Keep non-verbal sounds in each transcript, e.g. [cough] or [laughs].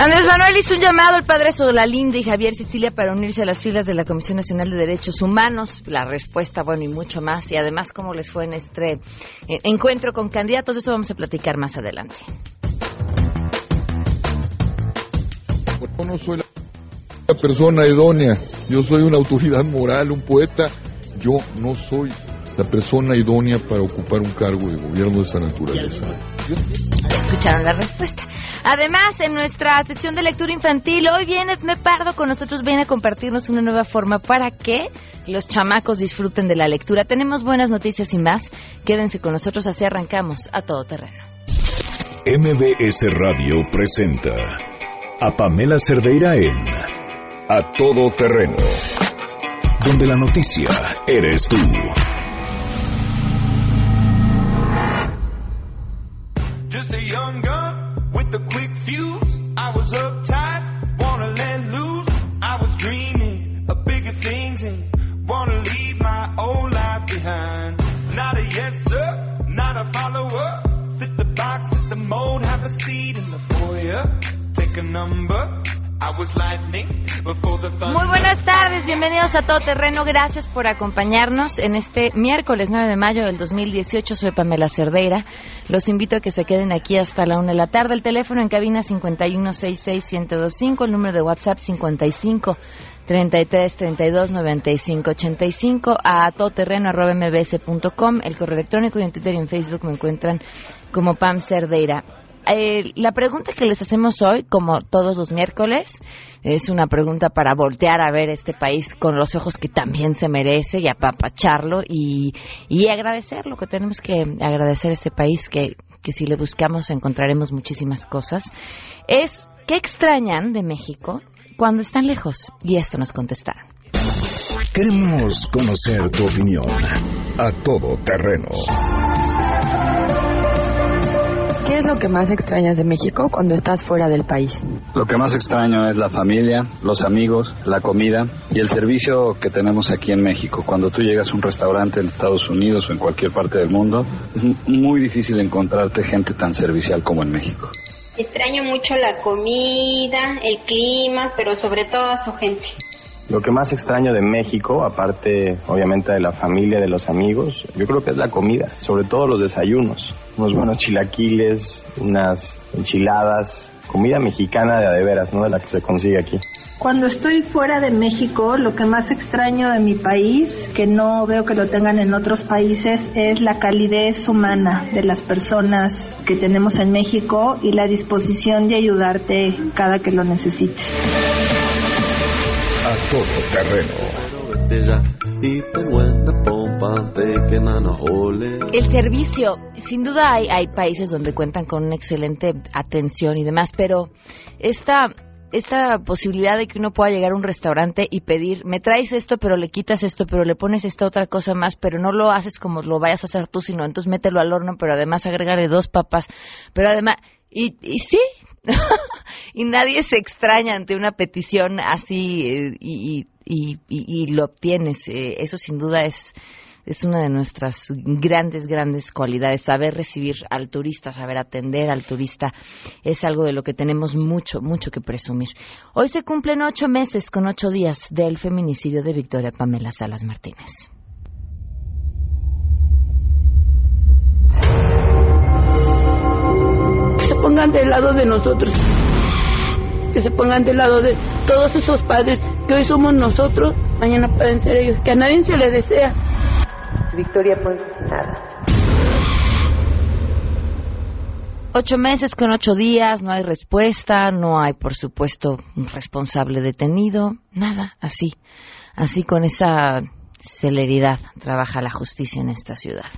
Andrés Manuel hizo un llamado al padre Solalinde y Javier Sicilia para unirse a las filas de la Comisión Nacional de Derechos Humanos. La respuesta, bueno, y mucho más. Y además, cómo les fue en este eh, encuentro con candidatos. Eso vamos a platicar más adelante. Yo no soy la persona idónea. Yo soy una autoridad moral, un poeta. Yo no soy la persona idónea para ocupar un cargo de gobierno de esa naturaleza. Escucharon la respuesta. Además, en nuestra sección de lectura infantil, hoy viene Me Pardo con nosotros, viene a compartirnos una nueva forma para que los chamacos disfruten de la lectura. Tenemos buenas noticias y más. Quédense con nosotros, así arrancamos a todo terreno. MBS Radio presenta a Pamela Cerdeira en A Todo Terreno, donde la noticia eres tú. Muy buenas tardes, bienvenidos a Todo Terreno. Gracias por acompañarnos en este miércoles 9 de mayo del 2018. Soy Pamela Cerdeira. Los invito a que se queden aquí hasta la una de la tarde. El teléfono en cabina 5166125, el número de WhatsApp 55 33 32 95 85 a todoterreno arroba mbs.com, el correo electrónico y en Twitter y en Facebook me encuentran como Pam Cerdeira. Eh, la pregunta que les hacemos hoy, como todos los miércoles, es una pregunta para voltear a ver este país con los ojos que también se merece y apapacharlo y, y agradecer lo que tenemos que agradecer a este país que, que si le buscamos encontraremos muchísimas cosas. Es, ¿qué extrañan de México cuando están lejos? Y esto nos contestaron. Queremos conocer tu opinión. A Todo Terreno. ¿Qué es lo que más extrañas de México cuando estás fuera del país? Lo que más extraño es la familia, los amigos, la comida y el servicio que tenemos aquí en México. Cuando tú llegas a un restaurante en Estados Unidos o en cualquier parte del mundo, es muy difícil encontrarte gente tan servicial como en México. Extraño mucho la comida, el clima, pero sobre todo a su gente. Lo que más extraño de México, aparte obviamente de la familia, de los amigos, yo creo que es la comida, sobre todo los desayunos. Unos buenos chilaquiles, unas enchiladas, comida mexicana de a de veras, ¿no? De la que se consigue aquí. Cuando estoy fuera de México, lo que más extraño de mi país, que no veo que lo tengan en otros países, es la calidez humana de las personas que tenemos en México y la disposición de ayudarte cada que lo necesites. A Todo Terreno. El servicio, sin duda hay, hay países donde cuentan con una excelente atención y demás, pero esta esta posibilidad de que uno pueda llegar a un restaurante y pedir, me traes esto, pero le quitas esto, pero le pones esta otra cosa más, pero no lo haces como lo vayas a hacer tú, sino entonces mételo al horno, pero además agrégale dos papas, pero además, y, y sí, [laughs] y nadie se extraña ante una petición así eh, y, y, y, lo obtienes. Eh, eso sin duda es, es una de nuestras grandes, grandes cualidades. Saber recibir al turista, saber atender al turista, es algo de lo que tenemos mucho, mucho que presumir. Hoy se cumplen ocho meses con ocho días del feminicidio de Victoria Pamela Salas Martínez. Pongan del lado de nosotros, que se pongan del lado de todos esos padres que hoy somos nosotros, mañana pueden ser ellos, que a nadie se le desea. Victoria Ponce nada. Ocho meses con ocho días, no hay respuesta, no hay, por supuesto, un responsable detenido, nada, así, así con esa celeridad trabaja la justicia en esta ciudad.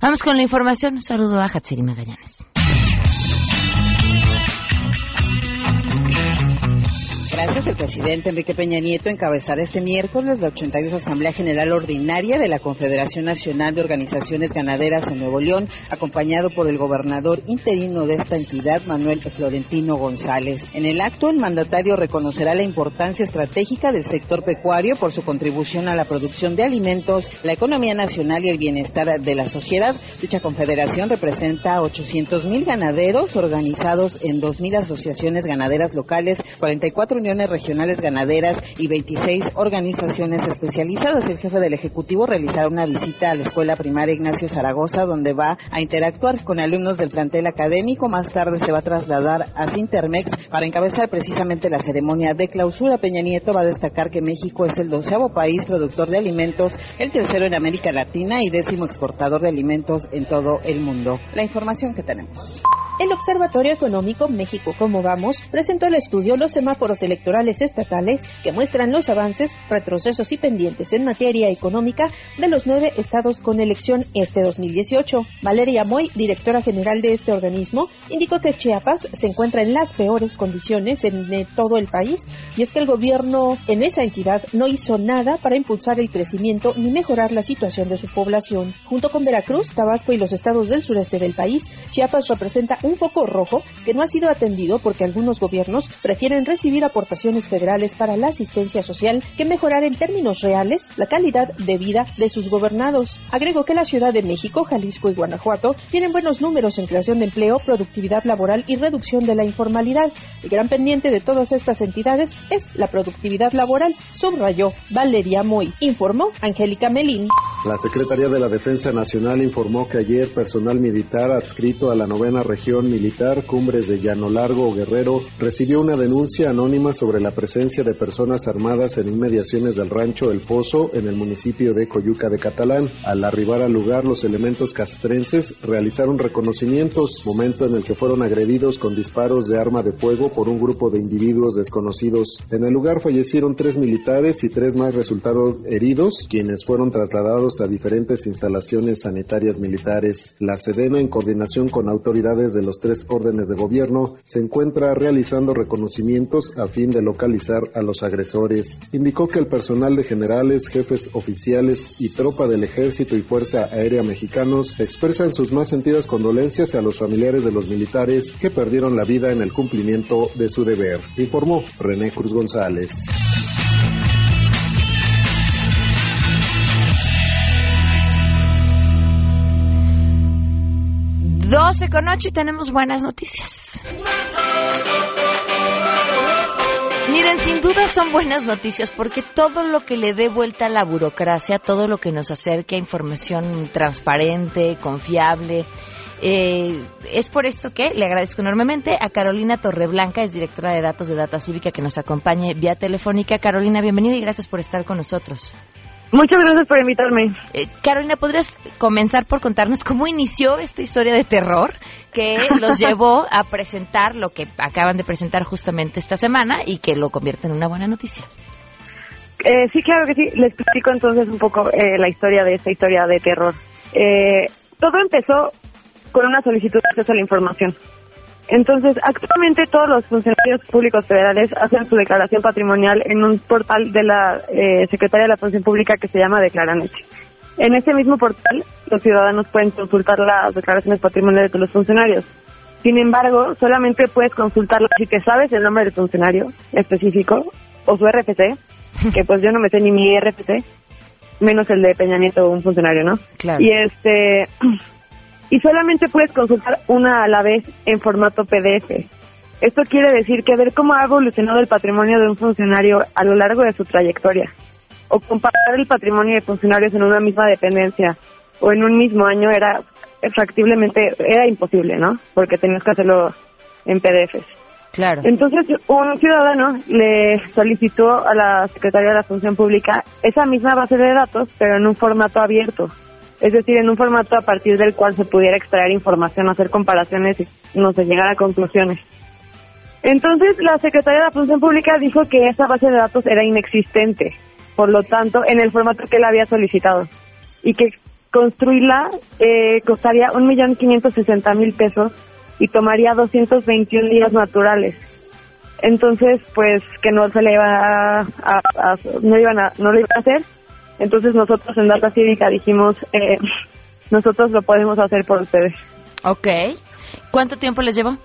Vamos con la información. Un saludo a Hatsiri Magallanes. Gracias. El presidente Enrique Peña Nieto encabezará este miércoles la 82 Asamblea General Ordinaria de la Confederación Nacional de Organizaciones Ganaderas en Nuevo León, acompañado por el gobernador interino de esta entidad, Manuel Florentino González. En el acto, el mandatario reconocerá la importancia estratégica del sector pecuario por su contribución a la producción de alimentos, la economía nacional y el bienestar de la sociedad. Dicha confederación representa a 800 mil ganaderos organizados en 2 mil asociaciones ganaderas locales, 44 uniones regionales ganaderas y 26 organizaciones especializadas. El jefe del Ejecutivo realizará una visita a la Escuela Primaria Ignacio Zaragoza, donde va a interactuar con alumnos del plantel académico. Más tarde se va a trasladar a Sintermex para encabezar precisamente la ceremonia de clausura. Peña Nieto va a destacar que México es el doceavo país productor de alimentos, el tercero en América Latina y décimo exportador de alimentos en todo el mundo. La información que tenemos. El Observatorio Económico México Cómo Vamos presentó el estudio Los semáforos electorales estatales que muestran los avances, retrocesos y pendientes en materia económica de los nueve estados con elección este 2018. Valeria Moy, directora general de este organismo, indicó que Chiapas se encuentra en las peores condiciones en todo el país y es que el gobierno en esa entidad no hizo nada para impulsar el crecimiento ni mejorar la situación de su población. Junto con Veracruz, Tabasco y los estados del sureste del país, Chiapas representa un foco rojo que no ha sido atendido porque algunos gobiernos prefieren recibir aportaciones federales para la asistencia social que mejorar en términos reales la calidad de vida de sus gobernados. Agregó que la Ciudad de México, Jalisco y Guanajuato tienen buenos números en creación de empleo, productividad laboral y reducción de la informalidad. El gran pendiente de todas estas entidades es la productividad laboral, subrayó Valeria Moy. Informó Angélica Melín. La Secretaría de la Defensa Nacional informó que ayer personal militar adscrito a la novena región militar Cumbres de Llano Largo Guerrero recibió una denuncia anónima sobre la presencia de personas armadas en inmediaciones del rancho El Pozo en el municipio de Coyuca de Catalán. Al arribar al lugar, los elementos castrenses realizaron reconocimientos, momento en el que fueron agredidos con disparos de arma de fuego por un grupo de individuos desconocidos. En el lugar fallecieron tres militares y tres más resultaron heridos, quienes fueron trasladados a diferentes instalaciones sanitarias militares. La Sedena, en coordinación con autoridades de los tres órdenes de gobierno, se encuentra realizando reconocimientos a fin de localizar a los agresores. Indicó que el personal de generales, jefes oficiales y tropa del Ejército y Fuerza Aérea Mexicanos expresan sus más sentidas condolencias a los familiares de los militares que perdieron la vida en el cumplimiento de su deber, informó René Cruz González. 12 con 8 y tenemos buenas noticias. Miren, sin duda son buenas noticias porque todo lo que le dé vuelta a la burocracia, todo lo que nos acerque a información transparente, confiable, eh, es por esto que le agradezco enormemente a Carolina Torreblanca, es directora de datos de Data Cívica, que nos acompañe vía telefónica. Carolina, bienvenida y gracias por estar con nosotros. Muchas gracias por invitarme. Eh, Carolina, ¿podrías comenzar por contarnos cómo inició esta historia de terror que [laughs] los llevó a presentar lo que acaban de presentar justamente esta semana y que lo convierte en una buena noticia? Eh, sí, claro que sí. Les explico entonces un poco eh, la historia de esta historia de terror. Eh, todo empezó con una solicitud de acceso a la información. Entonces, actualmente todos los funcionarios públicos federales hacen su declaración patrimonial en un portal de la eh, Secretaría de la Función Pública que se llama Declaranet. En ese mismo portal, los ciudadanos pueden consultar las declaraciones patrimoniales de los funcionarios. Sin embargo, solamente puedes consultarlo si te sabes el nombre del funcionario específico o su RFC, [laughs] que pues yo no me sé ni mi RFC, menos el de Peña Nieto, un funcionario, ¿no? Claro. Y este [clears throat] y solamente puedes consultar una a la vez en formato PDF. Esto quiere decir que ver cómo ha evolucionado el patrimonio de un funcionario a lo largo de su trayectoria, o comparar el patrimonio de funcionarios en una misma dependencia o en un mismo año era factiblemente era imposible, ¿no? Porque tenías que hacerlo en PDFs. Claro. Entonces, un ciudadano le solicitó a la Secretaría de la Función Pública esa misma base de datos, pero en un formato abierto es decir, en un formato a partir del cual se pudiera extraer información, hacer comparaciones y no sé, llegar a conclusiones. Entonces, la Secretaría de la Función Pública dijo que esa base de datos era inexistente, por lo tanto, en el formato que él había solicitado, y que construirla eh, costaría un millón quinientos sesenta mil pesos y tomaría 221 días naturales. entonces pues que no se le iba a- no iban a, no lo iban a hacer, entonces nosotros en Data Cívica dijimos, eh, [laughs] nosotros lo podemos hacer por ustedes. Ok. ¿Cuánto tiempo les llevó?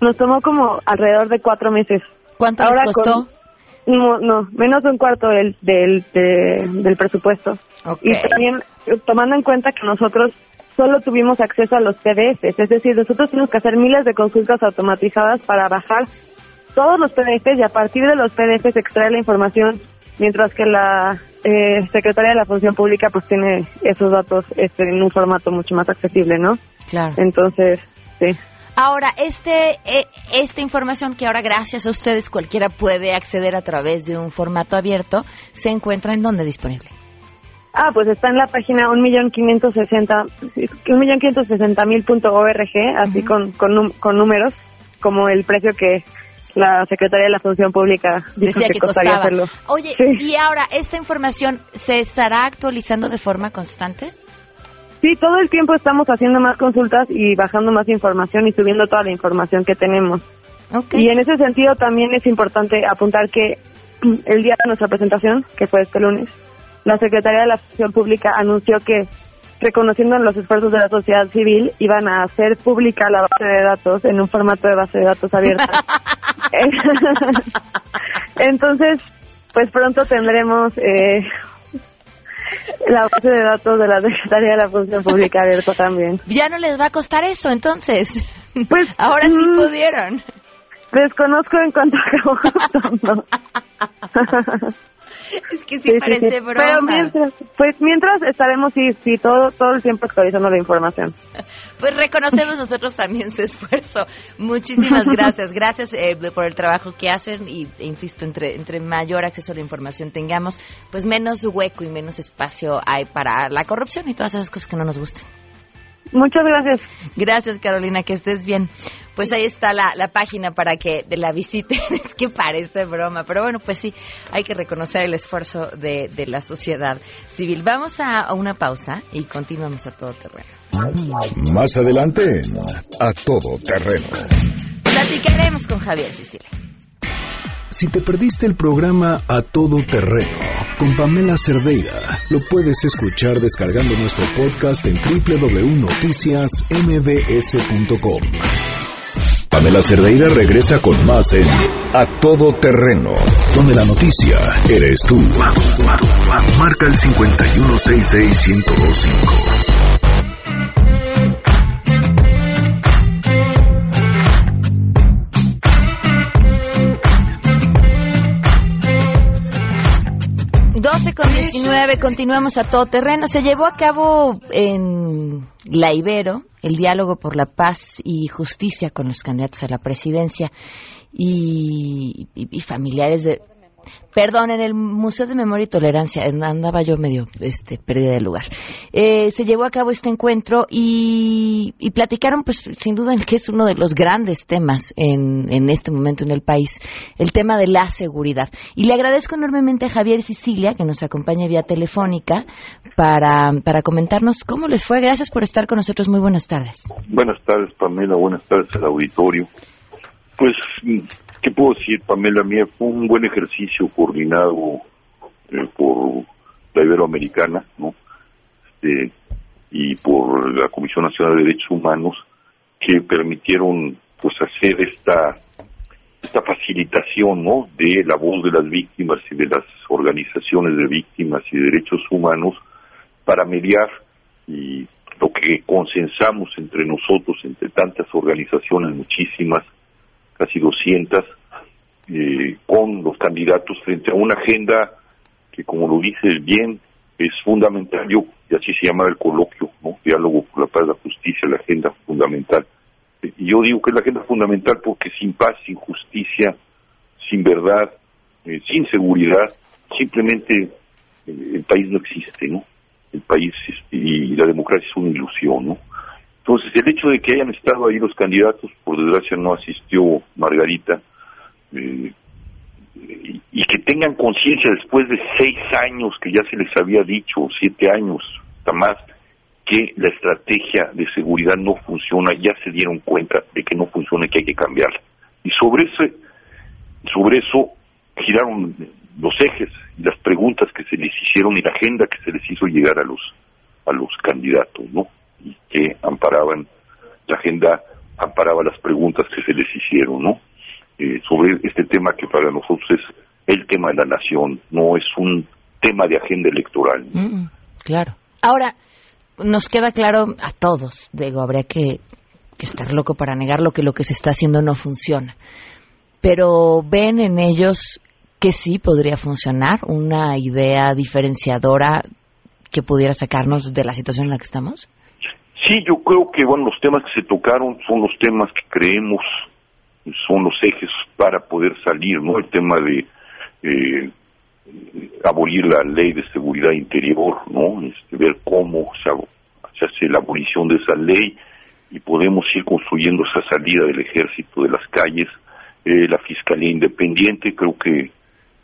Nos tomó como alrededor de cuatro meses. ¿Cuánto les costó? con- no, no, menos de un cuarto del, del, de- del presupuesto. Ok. Y también eh, tomando en cuenta que nosotros solo tuvimos acceso a los PDFs, es decir, nosotros tuvimos que hacer miles de consultas automatizadas para bajar todos los PDFs y a partir de los PDFs extraer la información, mientras que la eh, Secretaría de la Función Pública pues tiene esos datos este, en un formato mucho más accesible, ¿no? Claro. Entonces, sí. Ahora, este, eh, esta información que ahora gracias a ustedes cualquiera puede acceder a través de un formato abierto, ¿se encuentra en dónde disponible? Ah, pues está en la página un millón quinientos sesenta un millón quinientos sesenta mil punto org, así con, con, con números, como el precio que la Secretaría de la Función Pública dijo Decía que, que costaría hacerlo. Oye, Sí. y ahora, ¿esta información se estará actualizando de forma constante? Sí, todo el tiempo estamos haciendo más consultas y bajando más información y subiendo toda la información que tenemos. Y en ese sentido también es importante apuntar que el día de nuestra presentación, que fue este lunes, la Secretaría de la Función Pública anunció que, reconociendo los esfuerzos de la sociedad civil, iban a hacer pública la base de datos en un formato de base de datos abierta. [laughs] Entonces, pues pronto tendremos eh, la base de datos de la Secretaría de la Función Pública abierta también. Ya no les va a costar eso, entonces. Pues [laughs] ahora sí mm, pudieron. Desconozco en cuanto [laughs] costando. [laughs] Es que sí, parece broma. Pero mientras, pues mientras estaremos sí, sí todo todo el tiempo actualizando la información. [laughs] Pues reconocemos nosotros también su esfuerzo. Muchísimas [laughs] gracias. Gracias eh, por el trabajo que hacen y, e insisto, entre, entre mayor acceso a la información tengamos, pues menos hueco y menos espacio hay para la corrupción y todas esas cosas que no nos gustan. Muchas gracias. Gracias, Carolina, que estés bien. Pues ahí está la, la página para que de la visiten. [laughs] Es que parece broma, pero bueno, pues sí, hay que reconocer el esfuerzo de, de la sociedad civil. Vamos a, a una pausa y continuamos a todo terreno. Más adelante, a todo terreno. Platicaremos con Javier Sicilia. Si te perdiste el programa A Todo Terreno con Pamela Cerdeira, lo puedes escuchar descargando nuestro podcast en www.noticiasmbs.com. Pamela Cerdeira regresa con más en A Todo Terreno, donde la noticia eres tú. Marca el 5166125. 9, continuamos a todo terreno. Se llevó a cabo en La Ibero el diálogo por la paz y justicia con los candidatos a la presidencia y familiares de Perdón, en el Museo de Memoria y Tolerancia, en- andaba yo medio este, perdida de lugar. Eh, se llevó a cabo este encuentro y, y platicaron, pues, sin duda, el que es uno de los grandes temas en, en este momento en el país, el tema de la seguridad. Y le agradezco enormemente a Javier Sicilia, que nos acompaña vía telefónica, para, para comentarnos cómo les fue. Gracias por estar con nosotros. Muy buenas tardes. Buenas tardes, Pamela. Buenas tardes al auditorio. Pues, ¿qué puedo decir, Pamela? Mía, fue un buen ejercicio coordinado eh, por la Iberoamericana, ¿no? Este, y por la Comisión Nacional de Derechos Humanos, que permitieron, pues, hacer esta esta facilitación, ¿no? De la voz de las víctimas y de las organizaciones de víctimas y derechos humanos para mediar y lo que consensamos entre nosotros, entre tantas organizaciones, muchísimas, casi 200, eh, con los candidatos frente a una agenda que, como lo dices bien, es fundamental, yo, y así se llama el coloquio, ¿no? Diálogo por la paz, la justicia, la agenda fundamental. Eh, Y yo digo que es la agenda fundamental porque sin paz, sin justicia, sin verdad, eh, sin seguridad, simplemente el país no existe, ¿no? El país y la democracia es una ilusión, ¿no? Entonces, el hecho de que hayan estado ahí los candidatos, por desgracia no asistió Margarita, eh, y, que tengan conciencia después de seis años que ya se les había dicho, siete años, hasta más, que la estrategia de seguridad no funciona, ya se dieron cuenta de que no funciona y que hay que cambiarla. Y sobre ese, sobre eso giraron los ejes y las preguntas que se les hicieron y la agenda que se les hizo llegar a los a los candidatos, ¿no? Que amparaban la agenda amparaba las preguntas que se les hicieron, ¿no? Eh, sobre este tema que para nosotros es el tema de la nación, no es un tema de agenda electoral. Mm, claro. Ahora, nos queda claro a todos, digo, habría que, que estar loco para negar lo que lo que se está haciendo no funciona. Pero ven en ellos que sí podría funcionar, una idea diferenciadora que pudiera sacarnos de la situación en la que estamos. Sí, yo creo que bueno los temas que se tocaron son los temas que creemos son los ejes para poder salir, ¿no? El tema de eh, abolir la ley de seguridad interior, ¿no? Este, ver cómo se, se hace la abolición de esa ley y podemos ir construyendo esa salida del ejército de las calles, eh, la fiscalía independiente, creo que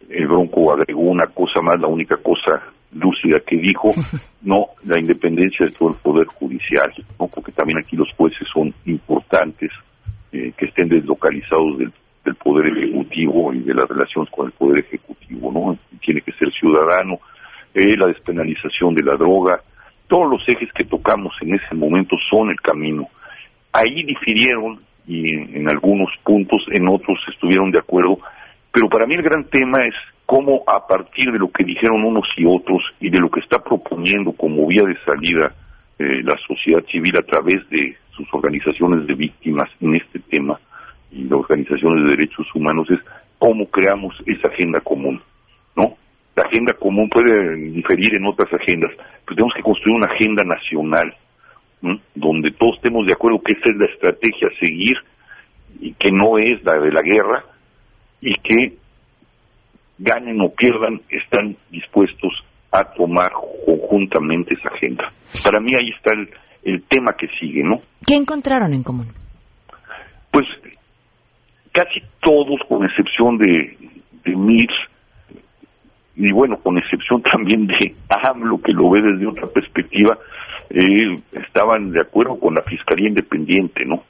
el Bronco agregó una cosa más, la única cosa lúcida que dijo, [laughs] no, la independencia de todo el poder judicial, ¿no? porque también aquí los jueces son importantes, eh, que estén deslocalizados del, del poder ejecutivo y de las relaciones con el poder ejecutivo, ¿no? Tiene que ser ciudadano, eh, la despenalización de la droga, todos los ejes que tocamos en ese momento son el camino. Ahí difirieron y en algunos puntos, en otros estuvieron de acuerdo, pero para mí el gran tema es cómo a partir de lo que dijeron unos y otros y de lo que está proponiendo como vía de salida eh, la sociedad civil a través de sus organizaciones de víctimas en este tema y las organizaciones de derechos humanos es cómo creamos esa agenda común, ¿no? La agenda común puede diferir en otras agendas, pero tenemos que construir una agenda nacional, donde todos estemos de acuerdo que esa es la estrategia a seguir y que no es la de la guerra y que ganen o pierdan están dispuestos a tomar conjuntamente esa agenda. Para mí ahí está el, el tema que sigue, ¿no? ¿Qué encontraron en común? Pues casi todos, con excepción de, de y bueno, con excepción [laughs] también de AMLO, que lo ve desde otra perspectiva, eh, estaban de acuerdo con la Fiscalía Independiente, ¿no?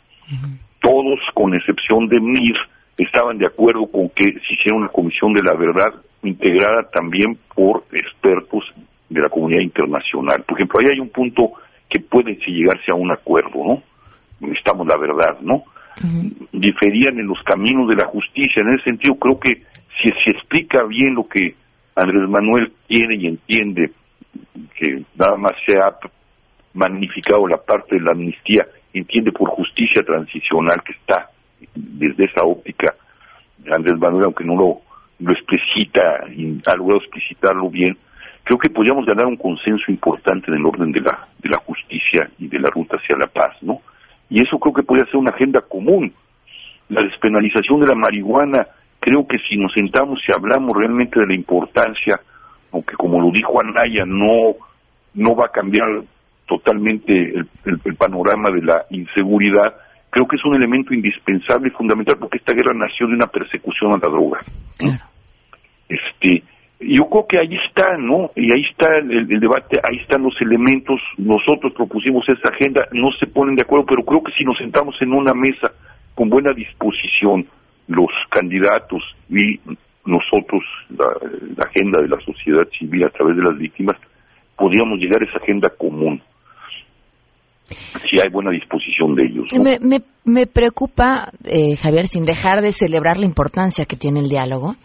Todos, con excepción de MIR, estaban de acuerdo con que se hiciera una comisión de la verdad integrada también por expertos de la comunidad internacional. Por ejemplo, ahí hay un punto que puede llegarse a un acuerdo, ¿no? Necesitamos la verdad, ¿no? Diferían en los caminos de la justicia. En ese sentido, creo que si se explica bien lo que Andrés Manuel tiene y entiende, que nada más se ha magnificado la parte de la amnistía, entiende por justicia transicional que está desde esa óptica Andrés Manuel, aunque no lo, lo explicita y ha logrado explicitarlo bien, creo que podríamos ganar un consenso importante en el orden de la, de la justicia y de la ruta hacia la paz, ¿no? Y eso creo que podría ser una agenda común. La despenalización de la marihuana, creo que si nos sentamos y hablamos realmente de la importancia, aunque como lo dijo Anaya, no, no va a cambiar totalmente el, el, panorama de la inseguridad, creo que es un elemento indispensable y fundamental porque esta guerra nació de una persecución a la droga. Este, yo creo que ahí está, ¿no? Y ahí está el, debate, ahí están los elementos. Nosotros propusimos esa agenda, no se ponen de acuerdo, pero creo que si nos sentamos en una mesa con buena disposición, los candidatos y nosotros, la, la agenda de la sociedad civil a través de las víctimas, podríamos llegar a esa agenda común si hay buena disposición de ellos. Me, preocupa, eh, Javier, sin dejar de celebrar la importancia que tiene el diálogo,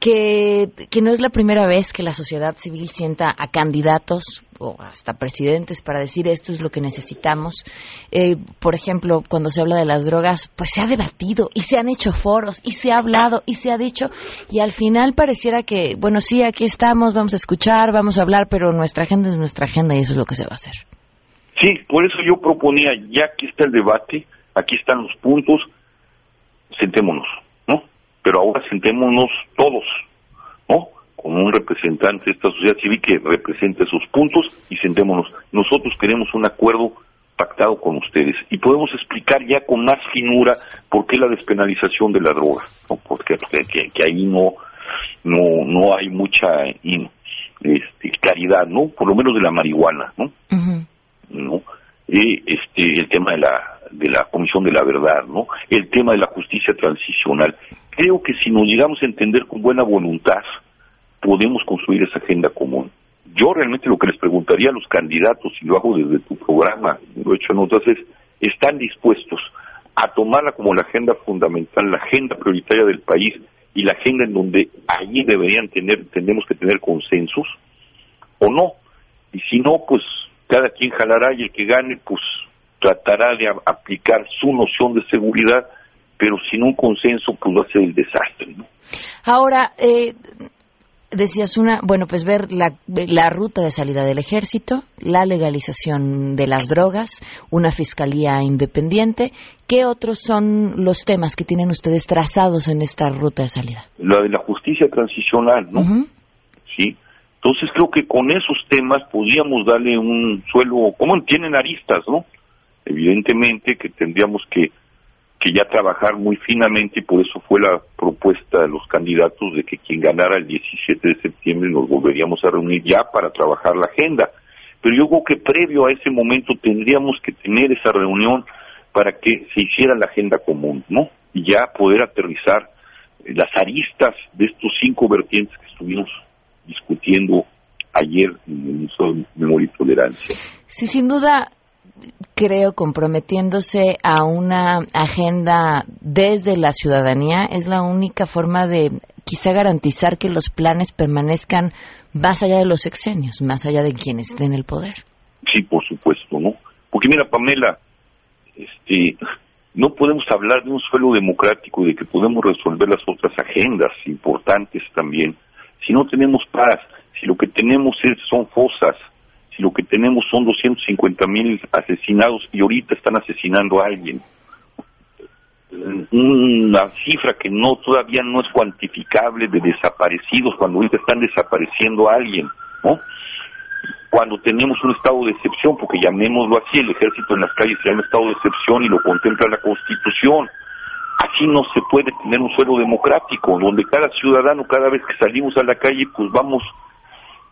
que, que no es la primera vez que la sociedad civil sienta a candidatos o hasta presidentes para decir esto es lo que necesitamos. Eh, por ejemplo, cuando se habla de las drogas, pues se ha debatido y se han hecho foros y se ha hablado y se ha dicho y al final pareciera que, bueno, sí, aquí estamos, vamos a escuchar, vamos a hablar, pero nuestra agenda es nuestra agenda y eso es lo que se va a hacer. Sí, por eso yo proponía, ya aquí está el debate, aquí están los puntos, sentémonos, ¿no? Pero ahora sentémonos todos, ¿no? Con un representante de esta sociedad civil que represente esos puntos y sentémonos. Nosotros queremos un acuerdo pactado con ustedes y podemos explicar ya con más finura por qué la despenalización de la droga, ¿no? Porque que, que ahí no, no, no hay mucha este, claridad, ¿no? Por lo menos de la marihuana, ¿no? ¿No? Y este, el tema de la de la Comisión de la Verdad, ¿no? El tema de la justicia transicional. Creo que si nos llegamos a entender con buena voluntad, podemos construir esa agenda común. Yo realmente lo que les preguntaría a los candidatos, y lo hago desde tu programa, lo he hecho en otras, es, ¿están dispuestos a tomarla como la agenda fundamental, la agenda prioritaria del país y la agenda en donde allí deberían tener, tenemos que tener consensos, o no? Y si no, pues cada quien jalará y el que gane, pues tratará de aplicar su noción de seguridad, pero sin un consenso, pues va a ser el desastre, ¿no? Ahora, eh, decías una, bueno, pues ver la, la, ruta de salida del ejército, la legalización de las drogas, una fiscalía independiente. ¿Qué otros son los temas que tienen ustedes trazados en esta ruta de salida? La de la justicia transicional, ¿no? Sí. Entonces creo que con esos temas podríamos darle un suelo, como tienen aristas, ¿no? Evidentemente que tendríamos que que ya trabajar muy finamente y por eso fue la propuesta de los candidatos de que quien ganara el 17 de septiembre nos volveríamos a reunir ya para trabajar la agenda. Pero yo creo que previo a ese momento tendríamos que tener esa reunión para que se hiciera la agenda común, ¿no? Y ya poder aterrizar las aristas de estos cinco vertientes que estuvimos discutiendo ayer en el Museo de Memoria y Tolerancia. Sí, sin duda, creo, comprometiéndose a una agenda desde la ciudadanía, es la única forma de quizá garantizar que los planes permanezcan más allá de los exenios, más allá de quienes estén en el poder. Sí, por supuesto, ¿no? Porque mira, Pamela, este, no podemos hablar de un suelo democrático y de que podemos resolver las otras agendas importantes también si no tenemos paz, si lo que tenemos es, son fosas, lo que tenemos son 250 mil asesinados y ahorita están asesinando a alguien. Una cifra que no todavía no es cuantificable de desaparecidos cuando ahorita están desapareciendo a alguien, ¿no? Cuando tenemos un estado de excepción, porque llamémoslo así, el ejército en las calles se llama estado de excepción y lo contempla la Constitución. Así no se puede tener un suelo democrático, donde cada ciudadano, cada vez que salimos a la calle, pues vamos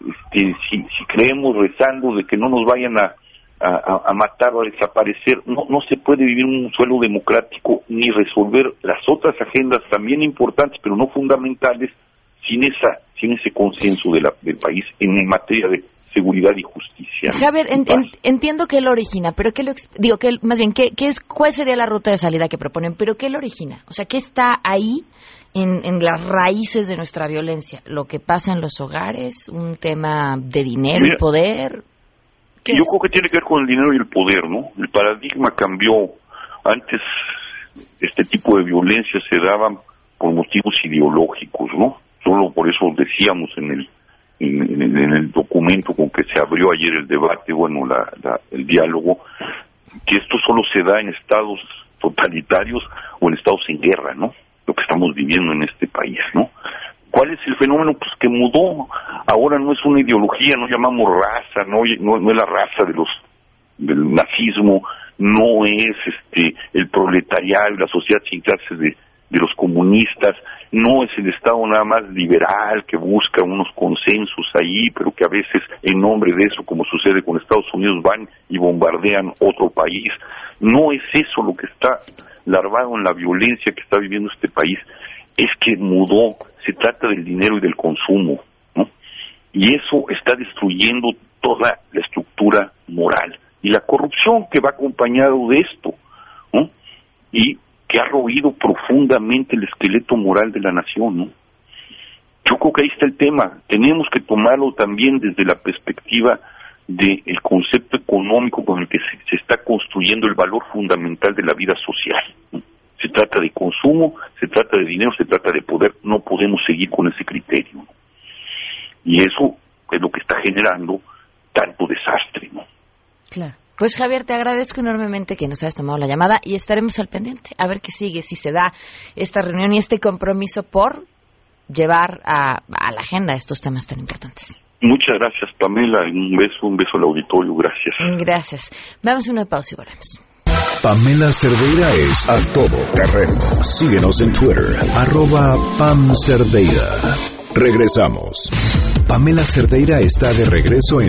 este, si, si creemos rezando de que no nos vayan a, a, matar o a desaparecer, no, no se puede vivir un suelo democrático ni resolver las otras agendas también importantes, pero no fundamentales, sin esa sin ese consenso de la, del país en materia de seguridad y justicia. Javier, entiendo que lo origina, pero ¿qué lo digo que más bien qué, qué es cuál sería la ruta de salida que proponen, pero qué lo origina, o sea, qué está ahí en, las raíces de nuestra violencia, lo que pasa en los hogares, un tema de dinero y poder. Yo creo que tiene que ver con el dinero y el poder, ¿no? El paradigma cambió. Antes este tipo de violencia se daban por motivos ideológicos, ¿no? Solo por eso decíamos en el en, el documento con que se abrió ayer el debate, bueno, la, el diálogo, que esto solo se da en estados totalitarios o en estados en guerra, ¿no? lo que estamos viviendo en este país, ¿no? ¿Cuál es el fenómeno? Pues que mudó. Ahora no es una ideología, no llamamos raza, no, no, es la raza de los del nazismo, no es este el proletariado la sociedad sin clases de, de los comunistas, no es el Estado nada más liberal que busca unos consensos ahí, pero que a veces en nombre de eso, como sucede con Estados Unidos, van y bombardean otro país. No es eso lo que está larvado en la violencia que está viviendo este país, es que mudó, se trata del dinero y del consumo. Y eso está destruyendo toda la estructura moral y la corrupción que va acompañado de esto. Y que ha roído profundamente el esqueleto moral de la nación, ¿no? Yo creo que ahí está el tema. Tenemos que tomarlo también desde la perspectiva del concepto económico con el que se, está construyendo el valor fundamental de la vida social. Se trata de consumo, se trata de dinero, se trata de poder. No podemos seguir con ese criterio. Y eso es lo que está generando tanto desastre. ¿no? Claro. Pues Javier, te agradezco enormemente que nos hayas tomado la llamada y estaremos al pendiente a ver qué sigue, si se da esta reunión y este compromiso por llevar a, a la agenda estos temas tan importantes. Muchas gracias, Pamela. Un beso, un beso al auditorio. Gracias. Gracias. Vamos a una pausa y volvemos. Pamela Cerdeira es a todo terreno. Síguenos en Twitter, arroba Pam Cerdeira. Regresamos. Pamela Cerdeira está de regreso en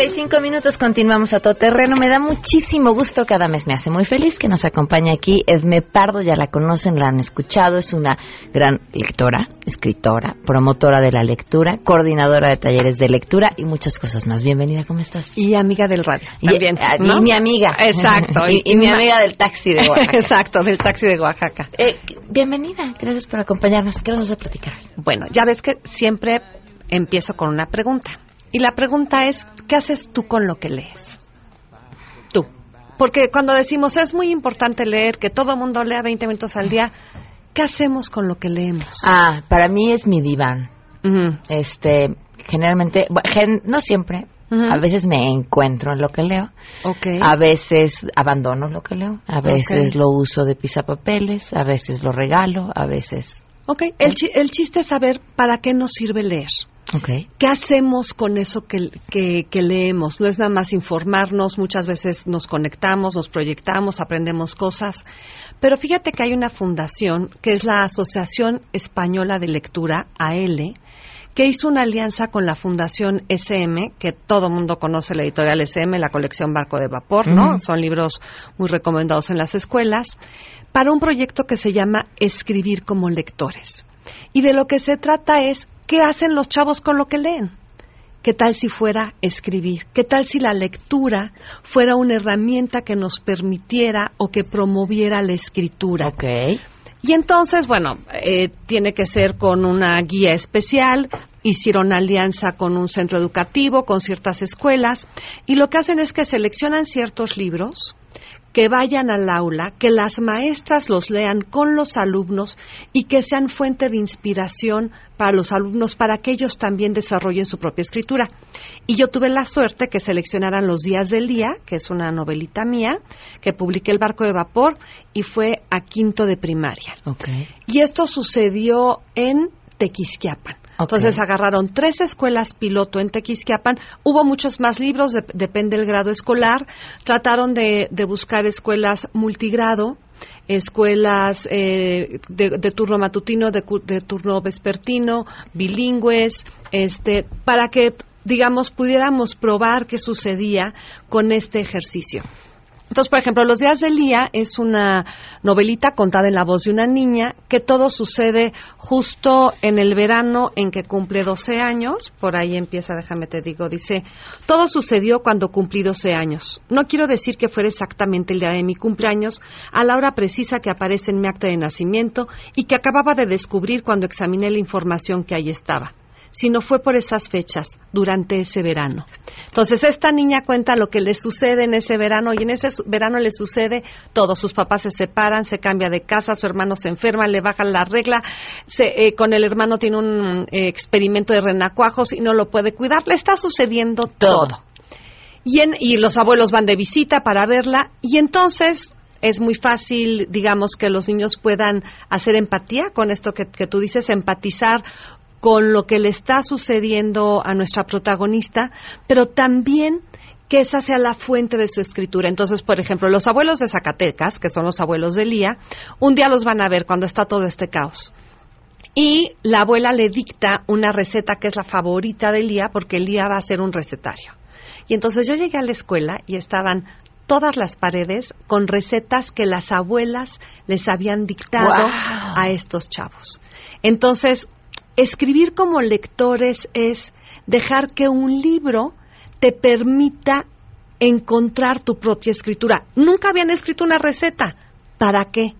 12 con 35 minutos, continuamos a todo terreno. Me da muchísimo gusto, cada mes me hace muy feliz que nos acompañe aquí Edme Pardo, ya la conocen, la han escuchado, es una gran lectora, escritora, promotora de la lectura, coordinadora de talleres de lectura y muchas cosas más. Bienvenida, ¿cómo estás? Y amiga del radio. Y, también, ah, y mi amiga. Exacto. [laughs] y, y mi amiga del taxi de Oaxaca. [laughs] Exacto, del taxi de Oaxaca. Eh, bienvenida, gracias por acompañarnos. ¿Qué nos vas a platicar? Bueno, ya ves que siempre empiezo con una pregunta. Y la pregunta es, ¿qué haces tú con lo que lees? Tú. Porque cuando decimos es muy importante leer, que todo mundo lea 20 minutos al día, ¿qué hacemos con lo que leemos? Ah, para mí es mi diván. Ujú. Este, generalmente, gen- no siempre, Ujú. a veces me encuentro en lo que leo, Ok. a veces abandono lo que leo, a veces Ok. lo uso de pisapapeles, a veces lo regalo, a veces... Ok, el, chi- el chiste es saber para qué nos sirve leer. Ok. ¿Qué hacemos con eso que, que- que leemos? No es nada más informarnos, muchas veces nos conectamos, nos proyectamos, aprendemos cosas, pero fíjate que hay una fundación que es la Asociación Española de Lectura, AL, que hizo una alianza con la Fundación SM, que todo mundo conoce la editorial SM, la colección Barco de Vapor, ¿no? Son libros muy recomendados en las escuelas, para un proyecto que se llama Escribir como lectores. Y de lo que se trata es qué hacen los chavos con lo que leen. ¿Qué tal si fuera escribir? ¿Qué tal si la lectura fuera una herramienta que nos permitiera o que promoviera la escritura? Ok. Y entonces, bueno, eh, tiene que ser con una guía especial. Hicieron alianza con un centro educativo, con ciertas escuelas, y lo que hacen es que seleccionan ciertos libros que vayan al aula, que las maestras los lean con los alumnos y que sean fuente de inspiración para los alumnos para que ellos también desarrollen su propia escritura. Y yo tuve la suerte que seleccionaran Los días del día, que es una novelita mía, que publiqué El barco de vapor y fue a quinto de primaria. Okay. Y esto sucedió en Tequisquiapan. Entonces agarraron tres escuelas piloto en Tequisquiapan. Hubo muchos más libros, de- depende del grado escolar. Trataron de, de buscar escuelas multigrado, escuelas eh, de, turno matutino, de, de turno vespertino, bilingües, este, para que, digamos, pudiéramos probar qué sucedía con este ejercicio. Entonces, por ejemplo, Los días del día es una novelita contada en la voz de una niña que todo sucede justo en el verano en que cumple 12 años. Por ahí empieza, déjame te digo, dice, todo sucedió cuando cumplí 12 años. No quiero decir que fuera exactamente el día de mi cumpleaños, a la hora precisa que aparece en mi acta de nacimiento y que acababa de descubrir cuando examiné la información que ahí estaba sino fue por esas fechas, durante ese verano. Entonces, esta niña cuenta lo que le sucede en ese verano y en ese verano le sucede todo. Sus papás se separan, se cambia de casa, su hermano se enferma, le bajan la regla, se- eh, con el hermano tiene un eh, experimento de renacuajos y no lo puede cuidar. Le está sucediendo todo. Y, en- y los abuelos van de visita para verla y entonces es muy fácil, digamos, que los niños puedan hacer empatía con esto que, que tú dices, empatizar con lo que le está sucediendo a nuestra protagonista, pero también que esa sea la fuente de su escritura. Entonces, por ejemplo, los abuelos de Zacatecas, que son los abuelos de Lía, un día los van a ver cuando está todo este caos. Y la abuela le dicta una receta que es la favorita de Lía, porque Lía va a hacer un recetario. Y entonces yo llegué a la escuela y estaban todas las paredes con recetas que las abuelas les habían dictado a estos chavos. Entonces, escribir como lectores es dejar que un libro te permita encontrar tu propia escritura. Nunca habían escrito una receta. ¿Para qué?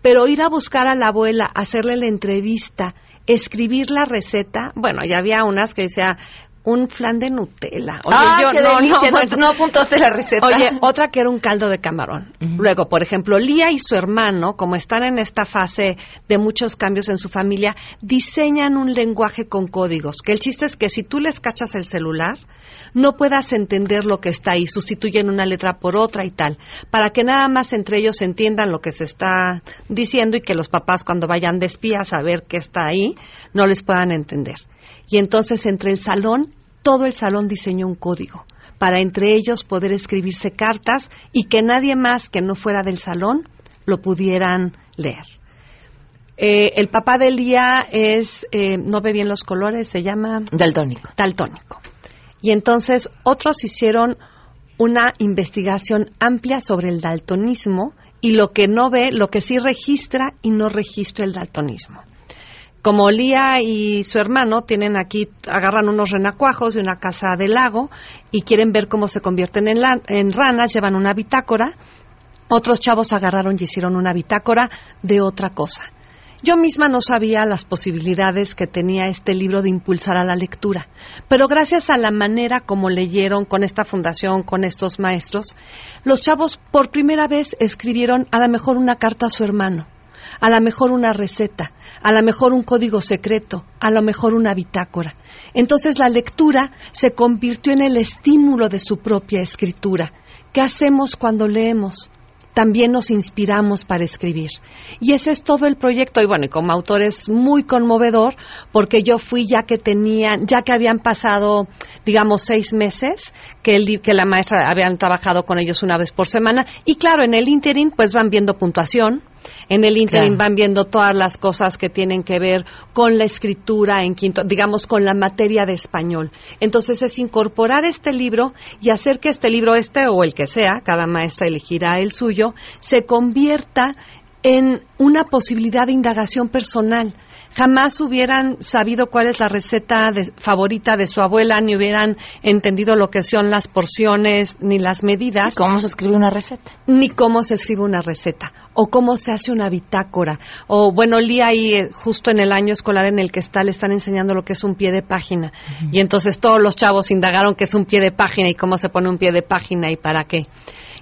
Pero ir a buscar a la abuela, hacerle la entrevista, escribir la receta, bueno, ya había unas que decía, un flan de Nutella. Oye, ah, qué delicia. No, no, apuntaste la receta. Oye, otra que era un caldo de camarón. Luego, por ejemplo, Lía y su hermano, como están en esta fase de muchos cambios en su familia, diseñan un lenguaje con códigos. Que el chiste es que si tú les cachas el celular, no puedas entender lo que está ahí. Sustituyen una letra por otra y tal. Para que nada más entre ellos entiendan lo que se está diciendo y que los papás cuando vayan de espías a ver qué está ahí, no les puedan entender. Y entonces entre el salón, todo el salón diseñó un código para entre ellos poder escribirse cartas y que nadie más que no fuera del salón lo pudieran leer. Eh, el papá de Lía es, eh, no ve bien los colores, se llama... Daltónico. Daltónico. Y entonces otros hicieron una investigación amplia sobre el daltonismo y lo que no ve, lo que sí registra y no registra el daltonismo como Lía y su hermano tienen aquí, agarran unos renacuajos de una casa del lago y quieren ver cómo se convierten en, en ranas, llevan una bitácora. Otros chavos agarraron y hicieron una bitácora de otra cosa. Yo misma no sabía las posibilidades que tenía este libro de impulsar a la lectura, pero gracias a la manera como leyeron con esta fundación, con estos maestros, los chavos por primera vez escribieron a lo mejor una carta a su hermano a lo mejor una receta, a lo mejor un código secreto, a lo mejor una bitácora. Entonces la lectura se convirtió en el estímulo de su propia escritura. ¿Qué hacemos cuando leemos? También nos inspiramos para escribir. Y ese es todo el proyecto. Y bueno, como autor es muy conmovedor porque yo fui ya que tenían, ya que habían pasado, digamos, seis meses, que, el, que la maestra habían trabajado con ellos una vez por semana. Y claro, en el interim pues van viendo puntuación, en el interim van viendo todas las cosas que tienen que ver con la escritura en quinto, digamos con la materia de español. Entonces es incorporar este libro y hacer que este libro, este o el que sea, cada maestra elegirá el suyo, se convierta en una posibilidad de indagación personal jamás hubieran sabido cuál es la receta favorita de su abuela, ni hubieran entendido lo que son las porciones ni las medidas. ¿Cómo se escribe una receta? Ni cómo se escribe una receta, o cómo se hace una bitácora. O bueno, Lía ahí, eh, justo en el año escolar en el que está, le están enseñando lo que es un pie de página. Y entonces todos los chavos indagaron qué es un pie de página y cómo se pone un pie de página y para qué.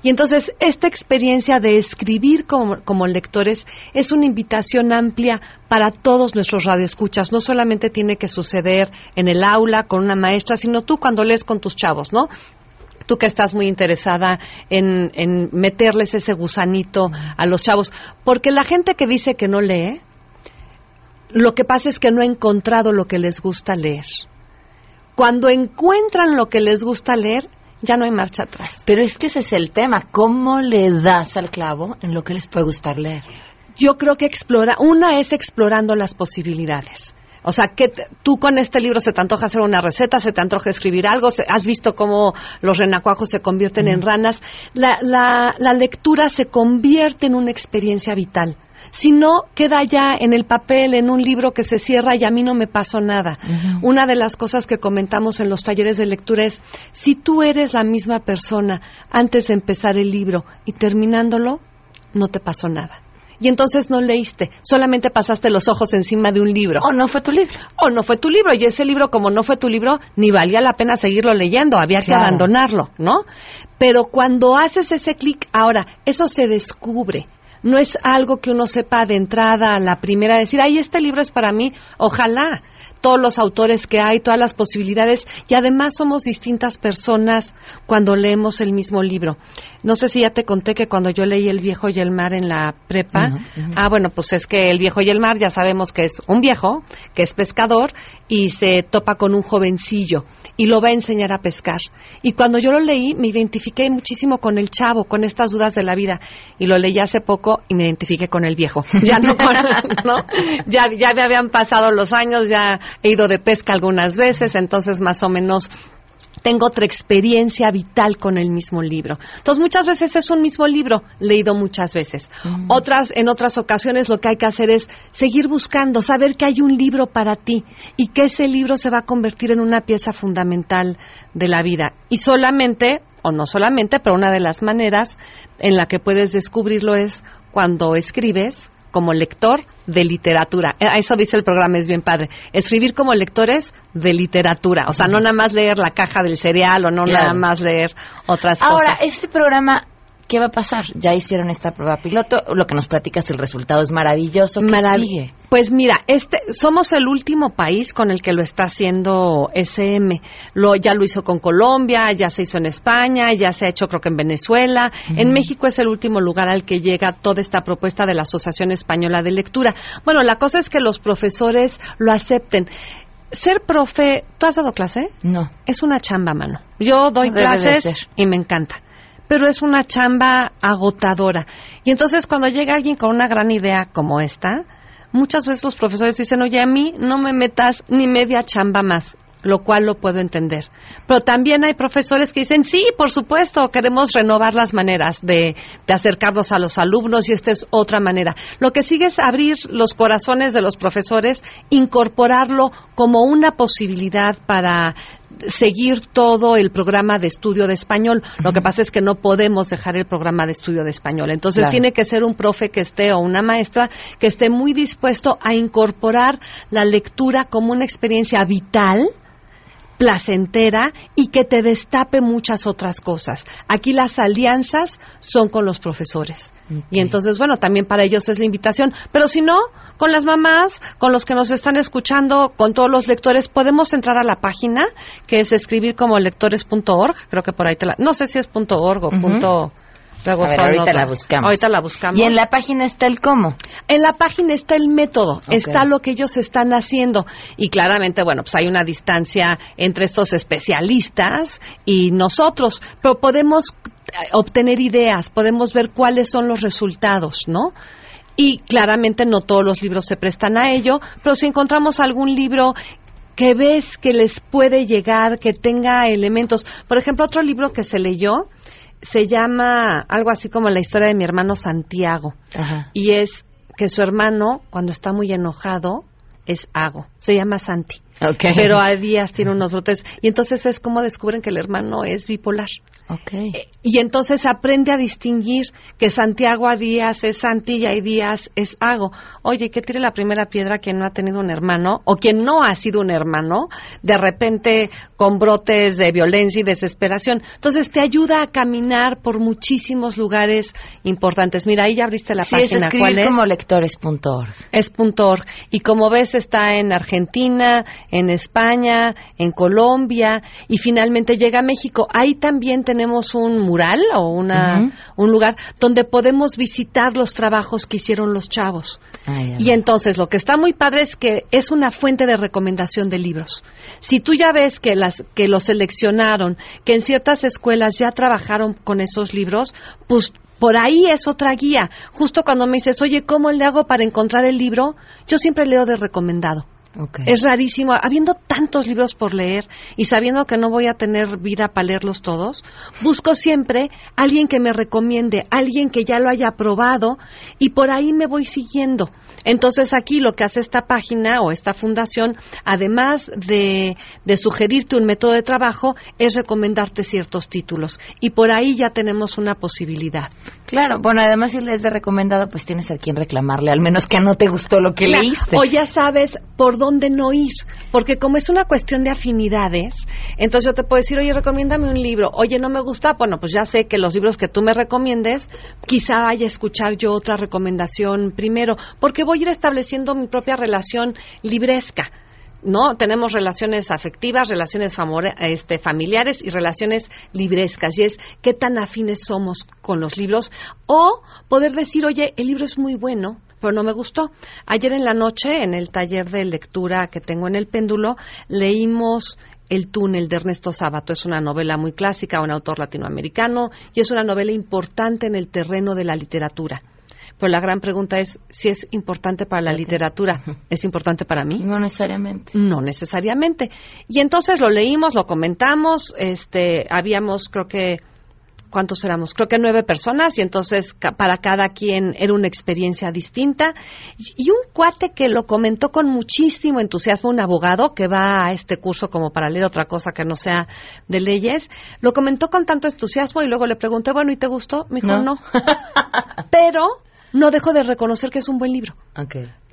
Y entonces esta experiencia de escribir como, lectores es una invitación amplia para todos nuestros radioescuchas. No solamente tiene que suceder en el aula con una maestra, sino tú cuando lees con tus chavos, ¿no? tú que estás muy interesada en, meterles ese gusanito a los chavos, porque la gente que dice que no lee, lo que pasa es que no ha encontrado lo que les gusta leer. Cuando encuentran lo que les gusta leer, ya no hay marcha atrás. Pero es que ese es el tema, ¿cómo le das al clavo en lo que les puede gustar leer? Yo creo que explora, una es explorando las posibilidades. O sea, que tú con este libro se te antoja hacer una receta, se te antoja escribir algo, has visto cómo los renacuajos se convierten en ranas. La, la, la lectura se convierte en una experiencia vital. Si no, queda ya en el papel, en un libro que se cierra y a mí no me pasó nada. Una de las cosas que comentamos en los talleres de lectura es, si tú eres la misma persona antes de empezar el libro y terminándolo, no te pasó nada y entonces no leíste, solamente pasaste los ojos encima de un libro. O no fue tu libro. O no fue tu libro, y ese libro como no fue tu libro, ni valía la pena seguirlo leyendo, había que abandonarlo, ¿no? Pero cuando haces ese clic, ahora, eso se descubre, no es algo que uno sepa de entrada a la primera, decir, ay, este libro es para mí, ojalá todos los autores que hay, todas las posibilidades y además somos distintas personas cuando leemos el mismo libro. No sé si ya te conté que cuando yo leí El viejo y el mar en la prepa, ah, bueno, pues es que El viejo y el mar ya sabemos que es un viejo, que es pescador y se topa con un jovencillo y lo va a enseñar a pescar. Y cuando yo lo leí me identifiqué muchísimo con el chavo, con estas dudas de la vida y lo leí hace poco y me identifiqué con el viejo. Ya no, [laughs] ¿no? Ya, ya me habían pasado los años, ya he ido de pesca algunas veces, entonces más o menos tengo otra experiencia vital con el mismo libro. Entonces, muchas veces es un mismo libro, leído muchas veces. Otras, en otras ocasiones, lo que hay que hacer es seguir buscando, saber que hay un libro para ti y que ese libro se va a convertir en una pieza fundamental de la vida. Y solamente, o no solamente, pero una de las maneras en la que puedes descubrirlo es cuando escribes como lector de literatura. Eh, Eso dice el programa, es bien padre. Escribir como lectores de literatura. O sea, no nada más leer la caja del cereal o no Claro. nada más leer otras Ahora, cosas. este programa, ¿qué va a pasar? Ya hicieron esta prueba piloto, lo que nos platicas, el resultado es maravilloso. ¿Qué Marav- sigue? Pues mira, este somos el último país con el que lo está haciendo SM. Lo ya lo hizo con Colombia, ya se hizo en España, ya se ha hecho creo que en Venezuela. En México es el último lugar al que llega toda esta propuesta de la Asociación Española de Lectura. Bueno, la cosa es que los profesores lo acepten. Ser profe, ¿tú has dado clase? No. Es una chamba, mano. Yo doy clases y me encanta. Pero es una chamba agotadora. Y entonces cuando llega alguien con una gran idea como esta, muchas veces los profesores dicen, oye, a mí no me metas ni media chamba más, lo cual lo puedo entender. Pero también hay profesores que dicen, sí, por supuesto, queremos renovar las maneras de, de acercarnos a los alumnos y esta es otra manera. Lo que sigue es abrir los corazones de los profesores, incorporarlo como una posibilidad para seguir todo el programa de estudio de español. Lo que pasa es que no podemos dejar el programa de estudio de español. Entonces Claro. tiene que ser un profe que esté o una maestra que esté muy dispuesto a incorporar la lectura como una experiencia vital placentera y que te destape muchas otras cosas. Aquí las alianzas son con los profesores. Y entonces, bueno, también para ellos es la invitación. Pero si no, con las mamás, con los que nos están escuchando, con todos los lectores, podemos entrar a la página, que es escribir como lectores.org. Creo que por ahí te la... No sé si es punto .org o punto... A ver, ahorita la buscamos. Ahorita la buscamos. Y en la página está el cómo. En la página está el método, está lo que ellos están haciendo. Y claramente, bueno, pues hay una distancia entre estos especialistas y nosotros, pero podemos eh, obtener ideas, podemos ver cuáles son los resultados, ¿no? Y claramente no todos los libros se prestan a ello, pero si encontramos algún libro que ves que les puede llegar, que tenga elementos. Por ejemplo, otro libro que se leyó se llama algo así como la historia de mi hermano Santiago. Ajá. Y es que su hermano, cuando está muy enojado, es Ago. Se llama Santi. Pero a días tiene unos brotes. Y entonces es como descubren que el hermano es bipolar. Ok. Y entonces aprende a distinguir que Santiago a días es Santi y a días es Ago. Oye, que tire la primera piedra quien no ha tenido un hermano o quien no ha sido un hermano, de repente con brotes de violencia y desesperación. Entonces te ayuda a caminar por muchísimos lugares importantes. Mira, ahí ya abriste la Sí, es página. escribir ¿Cuál es? como lectores.org. es punto .org. Y como ves, está en Argentina, en España, en Colombia y finalmente llega a México. Ahí también tenemos un mural o una, un lugar donde podemos visitar los trabajos que hicieron los chavos. Ay, Y entonces lo que está muy padre es que es una fuente de recomendación de libros. Si tú ya ves que las que los seleccionaron, que en ciertas escuelas ya trabajaron con esos libros, pues por ahí es otra guía. Justo cuando me dices, oye, ¿cómo le hago para encontrar el libro? Yo siempre leo de recomendado. Es rarísimo, habiendo tantos libros por leer y sabiendo que no voy a tener vida para leerlos todos, busco siempre alguien que me recomiende, alguien que ya lo haya probado y por ahí me voy siguiendo. Entonces aquí lo que hace esta página o esta fundación, además de, de sugerirte un método de trabajo, es recomendarte ciertos títulos y por ahí ya tenemos una posibilidad. Claro, bueno, además si lees de recomendado, pues tienes a quien reclamarle, al menos que no te gustó lo que Claro, leíste. O ya sabes por dónde no ir, porque como es una cuestión de afinidades, entonces yo te puedo decir, oye, recomiéndame un libro, oye, no me gusta, bueno, pues ya sé que los libros que tú me recomiendes, quizá vaya a escuchar yo otra recomendación primero, porque voy a ir estableciendo mi propia relación libresca. ¿no? Tenemos relaciones afectivas, relaciones este, familiares y relaciones librescas. Y es qué tan afines somos con los libros. O poder decir, oye, el libro es muy bueno, pero no me gustó. Ayer en la noche, en el taller de lectura que tengo en el péndulo, leímos el túnel de Ernesto Sábato es una novela muy clásica, un autor latinoamericano, y es una novela importante en el terreno de la literatura. Pero la gran pregunta es si es importante para la literatura. ¿Es importante para mí? No necesariamente. No necesariamente. Y entonces lo leímos, lo comentamos, este, habíamos, creo que, ¿cuántos éramos? Creo que nueve personas y entonces ca- para cada quien era una experiencia distinta. Y y un cuate que lo comentó con muchísimo entusiasmo, un abogado que va a este curso como para leer otra cosa que no sea de leyes, lo comentó con tanto entusiasmo y luego le pregunté, bueno, ¿y te gustó? Me dijo, No. no. [laughs] Pero no dejo de reconocer que es un buen libro.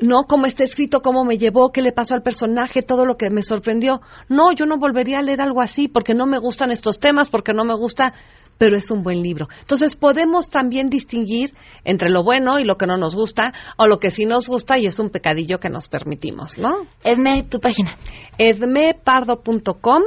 No, cómo está escrito, cómo me llevó, qué le pasó al personaje, todo lo que me sorprendió. No, yo no volvería a leer algo así porque no me gustan estos temas, porque no me gusta, pero es un buen libro. Entonces podemos también distinguir entre lo bueno y lo que no nos gusta, o lo que sí nos gusta y es un pecadillo que nos permitimos, ¿no? Edme, tu página. edmepardo.com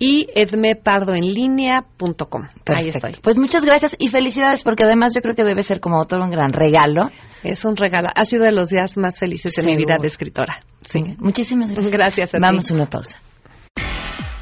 y edmepardoenlinea.com. Ahí estoy. Pues muchas gracias y felicidades porque además yo creo que debe ser como todo un gran regalo. Es un regalo. Ha sido de los días más felices de mi vida de escritora. Sí. Muchísimas gracias. Gracias a. Vamos a una pausa.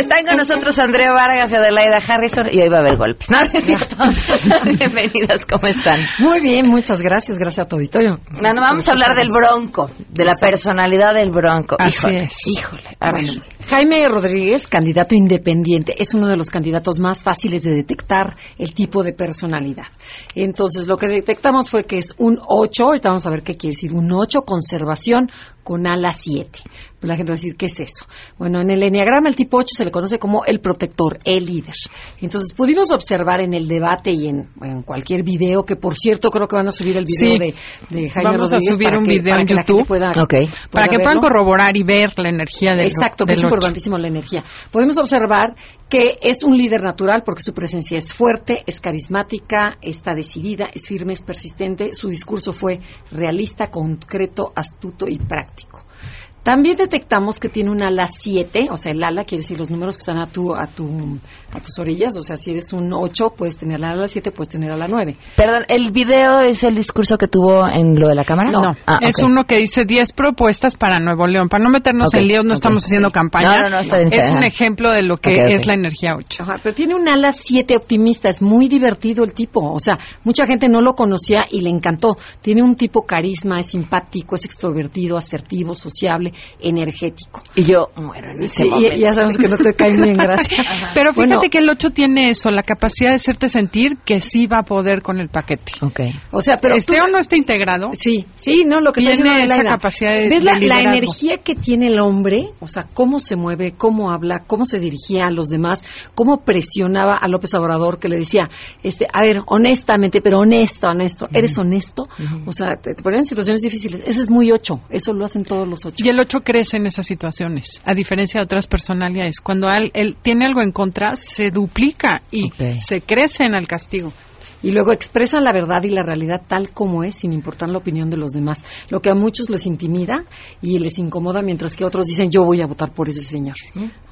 Están con nosotros Andrea Vargas y Adelaida Harrison y hoy va a haber golpes. No, no [laughs] es cierto. [laughs] Bienvenidas, ¿cómo están? Muy bien, muchas gracias, gracias a tu auditorio. Bueno, vamos a hablar del bronco, de la personalidad del bronco. Así híjole, es. híjole, a ver. Jaime Rodríguez, candidato independiente, es uno de los candidatos más fáciles de detectar el tipo de personalidad. Entonces, lo que detectamos fue que es un 8, ahorita vamos a ver qué quiere decir, un 8 conservación con ala 7. Pues la gente va a decir, ¿qué es eso? Bueno, en el enneagrama el tipo 8 se le conoce como el protector, el líder. Entonces, pudimos observar en el debate y en, en cualquier video, que por cierto creo que van a subir el video Sí. de, de Jaime Vamos a Rodríguez. subir para un que- video para en YouTube. pueda- Para que puedan corroborar y ver la energía del Exacto, que del es. Importantísimo la energía. Podemos observar que es un líder natural porque su presencia es fuerte, es carismática, está decidida, es firme, es persistente. Su discurso fue realista, concreto, astuto y práctico. También detectamos que tiene un ala 7, o sea, el ala quiere decir los números que están a tu a tu a tus orillas, o sea, si eres un 8, puedes tener la ala 7, puedes tener la 9. Perdón, ¿el video es el discurso que tuvo en lo de la cámara? No, Ah, es uno que dice 10 propuestas para Nuevo León. Para no meternos en líos, no estamos haciendo sí. campaña. No, no, no, está bien, es un ejemplo de lo que es la energía 8. Ajá, pero tiene un ala 7 optimista, es muy divertido el tipo, o sea, mucha gente no lo conocía y le encantó. Tiene un tipo carisma, es simpático, es extrovertido, asertivo, sociable, energético. Y yo muero en ese Sí, y- momento. y ya sabemos que no te cae bien, gracias. [laughs] Pero fíjate Bueno, que el 8 tiene eso, la capacidad de hacerte sentir que sí va a poder con el paquete. O sea, pero esté tú- o no esté integrado. Sí, sí, no, lo que está tiene diciendo esa capacidad de, ¿Ves la, de la liderazgo. energía que tiene el hombre? O sea, cómo se mueve, cómo habla, cómo se dirigía a los demás, cómo presionaba a López Obrador que le decía, este, a ver, honestamente, pero honesto, honesto, ¿eres honesto? O sea, te, te ponen en situaciones difíciles. Ese es muy ocho, eso lo hacen todos los ocho. Y el 8 crece en esas situaciones, a diferencia de otras personalidades. Cuando él, él tiene algo en contra, se duplica y se crece en el castigo. Y luego expresan la verdad y la realidad tal como es, sin importar la opinión de los demás. Lo que a muchos les intimida y les incomoda, mientras que otros dicen, yo voy a votar por ese señor.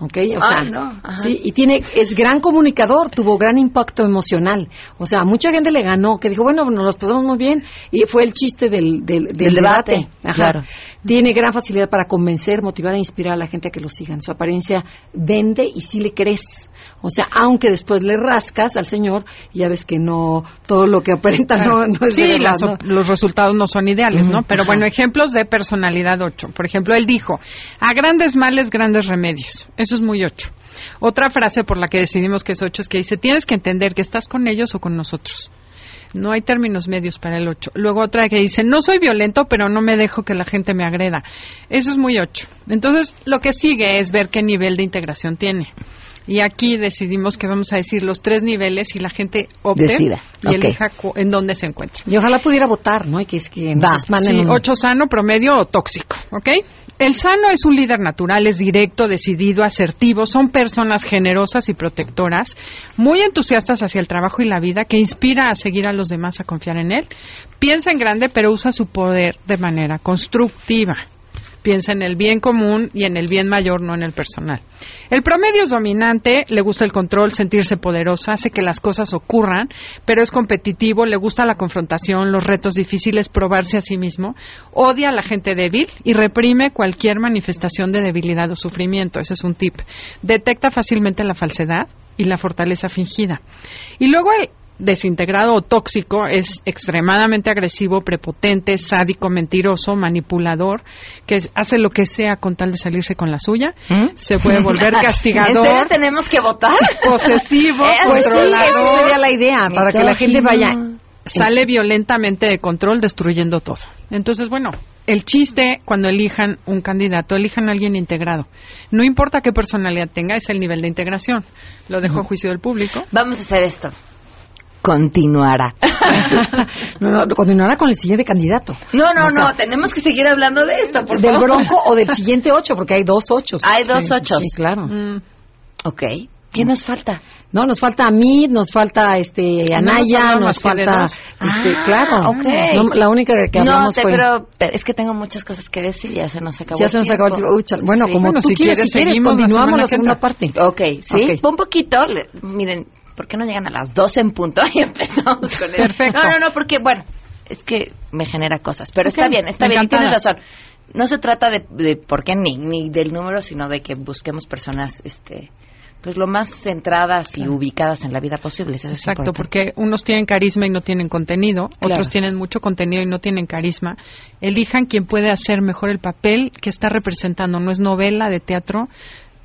¿Ok? O Ah, sea, no, ajá. sí, y tiene, es gran comunicador, tuvo gran impacto emocional. O sea, mucha gente le ganó, que dijo, bueno, nos los pasamos muy bien. Y fue el chiste del, del, del Del debate, debate. Ajá. claro. Tiene gran facilidad para convencer, motivar e inspirar a la gente a que lo sigan. Su apariencia vende y sí le crees. O sea, aunque después le rascas al señor, ya ves que no, todo lo que aparenta no, no es sí, verdad, las ¿no? op- los resultados no son ideales, ¿no? Pero bueno, ejemplos de personalidad 8. Por ejemplo, él dijo, a grandes males, grandes remedios. Eso es muy 8. Otra frase por la que decidimos que es 8 es que dice, tienes que entender que estás con ellos o con nosotros. No hay términos medios para el 8. Luego otra que dice, no soy violento, pero no me dejo que la gente me agreda. Eso es muy 8. Entonces, lo que sigue es ver qué nivel de integración tiene. Y aquí decidimos que vamos a decir los tres niveles y la gente opte Decida. y elija cu- en dónde se encuentra. Y ojalá pudiera votar, ¿no? Y que es que nos sí, ocho sano, promedio o tóxico, ¿ok? El sano es un líder natural, es directo, decidido, asertivo, son personas generosas y protectoras, muy entusiastas hacia el trabajo y la vida, que inspira a seguir a los demás a confiar en él. Piensa en grande, pero usa su poder de manera constructiva. Piensa en el bien común y en el bien mayor, no en el personal. El promedio es dominante, le gusta el control, sentirse poderosa, hace que las cosas ocurran, pero es competitivo, le gusta la confrontación, los retos difíciles, probarse a sí mismo, odia a la gente débil y reprime cualquier manifestación de debilidad o sufrimiento. Ese es un tip. Detecta fácilmente la falsedad, y la fortaleza fingida. Y luego el desintegrado o tóxico es extremadamente agresivo, prepotente, sádico, mentiroso, manipulador, que hace lo que sea con tal de salirse con la suya. ¿Mm? Se puede volver [laughs] castigador. ¿En serio tenemos que votar? Posesivo, [laughs] Eh, Pues sí, esa sería la idea, para que la gente vaya. Sale violentamente de control, destruyendo todo. Entonces, bueno, el chiste cuando elijan un candidato, elijan a alguien integrado. No importa qué personalidad tenga, es el nivel de integración. Lo dejo a juicio del público. Vamos a hacer esto. Continuará. [laughs] No, no, continuará con el siguiente candidato. No, no, O sea, no, tenemos que seguir hablando de esto, por Del favor. bronco o del [laughs] siguiente ocho, porque hay dos ochos. Hay dos Sí, ochos. Sí, claro. Mm. Ok. ¿Qué nos falta? No, nos falta Amit, nos falta este No Anaya, hablado nos de falta dos. este, Ah, claro. ok. No, la única que no, hablamos te- fue pero, pero es que tengo muchas cosas que decir, ya se nos acabó ya el se nos acabó el tiempo. Uy, Bueno, Sí. como Bueno, tú si quieres, quieres, si quieres, la continuamos la que segunda parte. Ok, sí, Ok. un poquito. le- miren, ¿por qué no llegan a las 12 en punto [laughs] y empezamos con eso? Perfecto. No, no, no, porque, bueno, es que me genera cosas. Pero está bien, está bien, tienes razón. No se trata de, de por qué ni, ni del número, sino de que busquemos personas, este pues lo más centradas y ubicadas en la vida posible. Eso Exacto, porque unos tienen carisma y no tienen contenido, Claro. otros tienen mucho contenido y no tienen carisma. Elijan quien puede hacer mejor el papel que está representando. No es novela de teatro.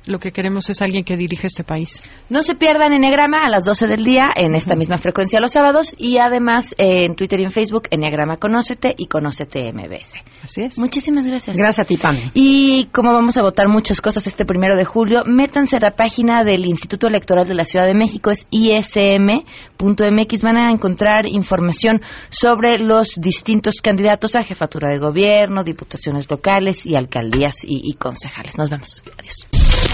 Lo que queremos es alguien que dirige este país. No se pierdan Enneagrama a las 12 del día en esta misma frecuencia los sábados y además eh, en Twitter y en Facebook Enneagrama Conócete y Conócete MBS. Así es. Muchísimas gracias. Gracias a ti, Pam. Y como vamos a votar muchas cosas este primero de julio, métanse a la página del Instituto Electoral de la Ciudad de México, es ism.mx. Van a encontrar información sobre los distintos candidatos a jefatura de gobierno, diputaciones locales y alcaldías y, y concejales. Nos vemos. Adiós.